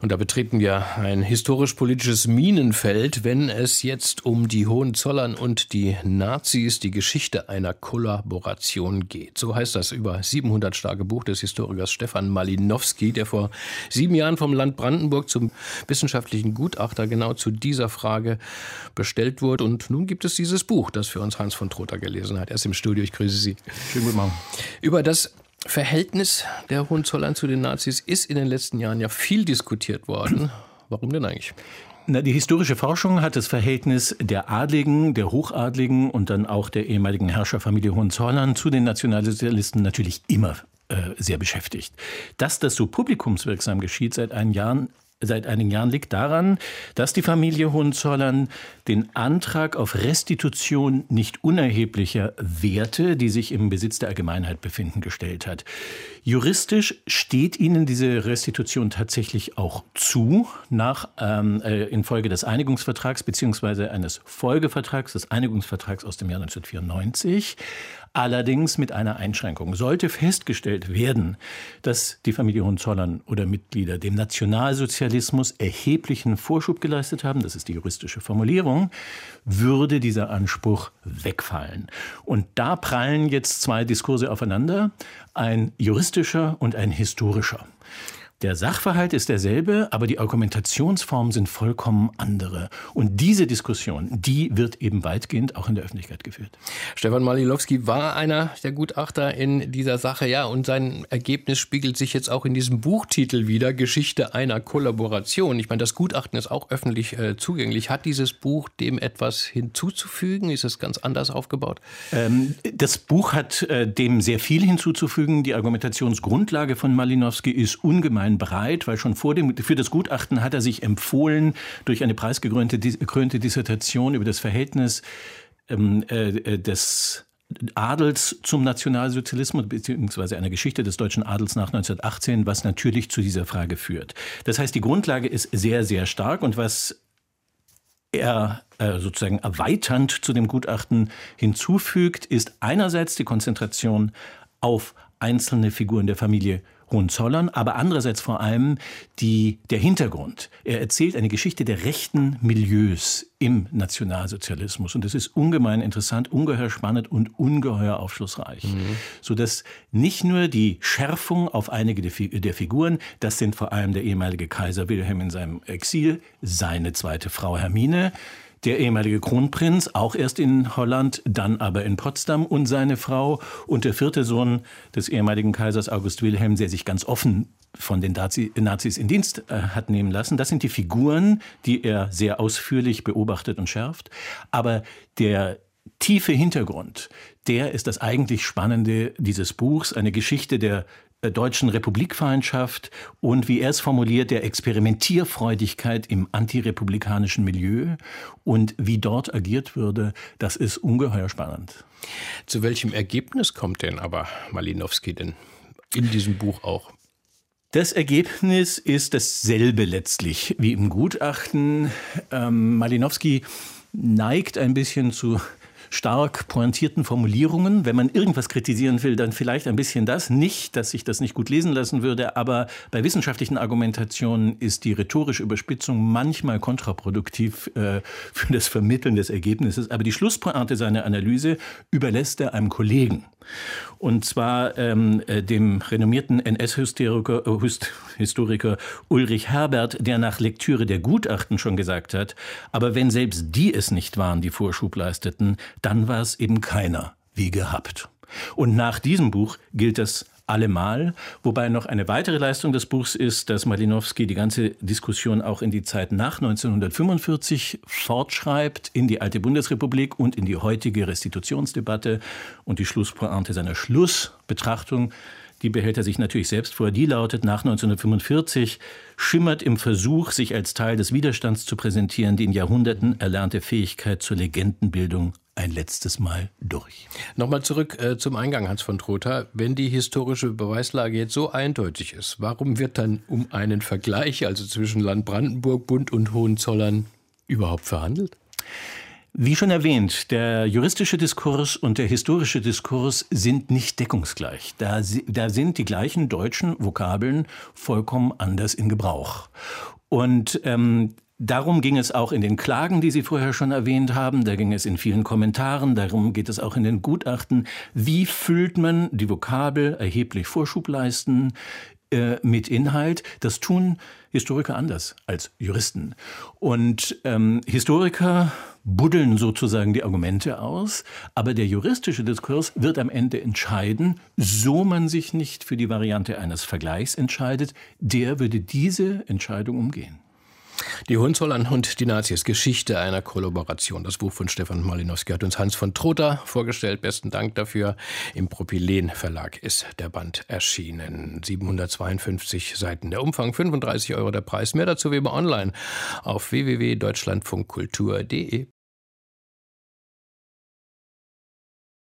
und da betreten wir ein historisch-politisches Minenfeld, wenn es jetzt um die Hohenzollern und die Nazis, die Geschichte einer Kollaboration geht. So heißt das über 700 starke Buch des Historikers Stefan Malinowski, der vor sieben Jahren vom Land Brandenburg zum wissenschaftlichen Gutachter genau zu dieser Frage bestellt wurde. Und nun gibt es dieses Buch, das für uns Hans von Trotha gelesen hat. Er ist im Studio. Ich grüße Sie. Schönen guten Morgen. Über das Verhältnis der Hohenzollern zu den Nazis ist in den letzten Jahren ja viel diskutiert worden. Warum denn eigentlich? Na, die historische Forschung hat das Verhältnis der Adligen, der Hochadligen und dann auch der ehemaligen Herrscherfamilie Hohenzollern zu den Nationalsozialisten natürlich immer äh, sehr beschäftigt. Dass das so publikumswirksam geschieht seit einigen Jahren, seit einigen Jahren liegt daran, dass die Familie Hohenzollern den Antrag auf Restitution nicht unerheblicher Werte, die sich im Besitz der Allgemeinheit befinden, gestellt hat. Juristisch steht ihnen diese Restitution tatsächlich auch zu, nach, ähm, äh, infolge des Einigungsvertrags bzw. eines Folgevertrags, des Einigungsvertrags aus dem Jahr 1994. Allerdings mit einer Einschränkung. Sollte festgestellt werden, dass die Familie Hohenzollern oder Mitglieder dem Nationalsozialismus erheblichen Vorschub geleistet haben, das ist die juristische Formulierung, würde dieser Anspruch wegfallen. Und da prallen jetzt zwei Diskurse aufeinander, ein juristischer und ein historischer. Der Sachverhalt ist derselbe, aber die Argumentationsformen sind vollkommen andere. Und diese Diskussion, die wird eben weitgehend auch in der Öffentlichkeit geführt. Stefan Malilowski war einer der Gutachter in dieser Sache, ja, und sein Ergebnis spiegelt sich jetzt auch in diesem Buchtitel wieder, Geschichte einer Kollaboration. Ich meine, das Gutachten ist auch öffentlich äh, zugänglich. Hat dieses Buch dem etwas hinzuzufügen? Ist es ganz anders aufgebaut? Ähm, das Buch hat äh, dem sehr viel hinzuzufügen. Die Argumentationsgrundlage von Malinowski ist ungemein bisschen breit, weil schon vor dem, für das Gutachten hat er sich empfohlen durch eine preisgekrönte Dissertation über das Verhältnis ähm, äh, äh, des Adels zum Nationalsozialismus beziehungsweise einer Geschichte des deutschen Adels nach 1918, was natürlich zu dieser Frage führt. Das heißt, die Grundlage ist sehr, sehr stark und was er äh, sozusagen erweiternd zu dem Gutachten hinzufügt, ist einerseits die Konzentration auf einzelne Figuren der Familie Hohenzollern, aber andererseits vor allem die, der Hintergrund. Er erzählt eine Geschichte der rechten Milieus im Nationalsozialismus. Und das ist ungemein interessant, ungeheuer spannend und ungeheuer aufschlussreich. Mhm. Sodass nicht nur die Schärfung auf einige der Figuren, das sind vor allem der ehemalige Kaiser Wilhelm in seinem Exil, seine zweite Frau Hermine, der ehemalige Kronprinz, auch erst in Holland, dann aber in Potsdam und seine Frau und der vierte Sohn des ehemaligen Kaisers August Wilhelm, der sich ganz offen von den Nazis in Dienst äh, hat nehmen lassen. Das sind die Figuren, die er sehr ausführlich beobachtet und schärft. Aber der tiefe Hintergrund, der ist das eigentlich Spannende dieses Buchs, eine Geschichte der äh, deutschen Republikfeindschaft und, wie er es formuliert, der Experimentierfreudigkeit im antirepublikanischen Milieu und wie dort agiert würde, das ist ungeheuer spannend. Zu welchem Ergebnis kommt denn aber Malinowski denn in diesem Buch auch? Das Ergebnis ist dasselbe letztlich wie im Gutachten. Ähm, Malinowski neigt ein bisschen zu stark pointierten Formulierungen. Wenn man irgendwas kritisieren will, dann vielleicht ein bisschen das. Nicht, dass ich das nicht gut lesen lassen würde, aber bei wissenschaftlichen Argumentationen ist die rhetorische Überspitzung manchmal kontraproduktiv äh, für das Vermitteln des Ergebnisses. Aber die Schlusspointe seiner Analyse überlässt er einem Kollegen. Und zwar ähm, äh, dem renommierten NS-Historiker äh, Ulrich Herbert, der nach Lektüre der Gutachten schon gesagt hat, aber wenn selbst die es nicht waren, die Vorschub leisteten, dann war es eben keiner, wie gehabt. Und nach diesem Buch gilt das allemal. Wobei noch eine weitere Leistung des Buchs ist, dass Malinowski die ganze Diskussion auch in die Zeit nach 1945 fortschreibt, in die alte Bundesrepublik und in die heutige Restitutionsdebatte. Und die Schlusspointe seiner Schlussbetrachtung die behält er sich natürlich selbst vor. Die lautet nach 1945, schimmert im Versuch, sich als Teil des Widerstands zu präsentieren, die in Jahrhunderten erlernte Fähigkeit zur Legendenbildung ein letztes Mal durch. Nochmal zurück äh, zum Eingang, Hans von Trotha. Wenn die historische Beweislage jetzt so eindeutig ist, warum wird dann um einen Vergleich, also zwischen Land Brandenburg, Bund und Hohenzollern, überhaupt verhandelt? Wie schon erwähnt, der juristische Diskurs und der historische Diskurs sind nicht deckungsgleich. Da, da sind die gleichen deutschen Vokabeln vollkommen anders in Gebrauch. Und ähm, Darum ging es auch in den Klagen, die Sie vorher schon erwähnt haben. Da ging es in vielen Kommentaren. Darum geht es auch in den Gutachten. Wie füllt man die Vokabel erheblich Vorschub leisten äh, mit Inhalt? Das tun Historiker anders als Juristen. Und ähm, Historiker buddeln sozusagen die Argumente aus, aber der juristische Diskurs wird am Ende entscheiden, so man sich nicht für die Variante eines Vergleichs entscheidet, der würde diese Entscheidung umgehen. Die Hohenzollern und die Nazis, Geschichte einer Kollaboration. Das Buch von Stefan Malinowski hat uns Hans von Trotha vorgestellt. Besten Dank dafür. Im Propylen Verlag ist der Band erschienen. 752 Seiten. Der Umfang 35 Euro der Preis. Mehr dazu wie immer online auf www.deutschlandfunkkultur.de.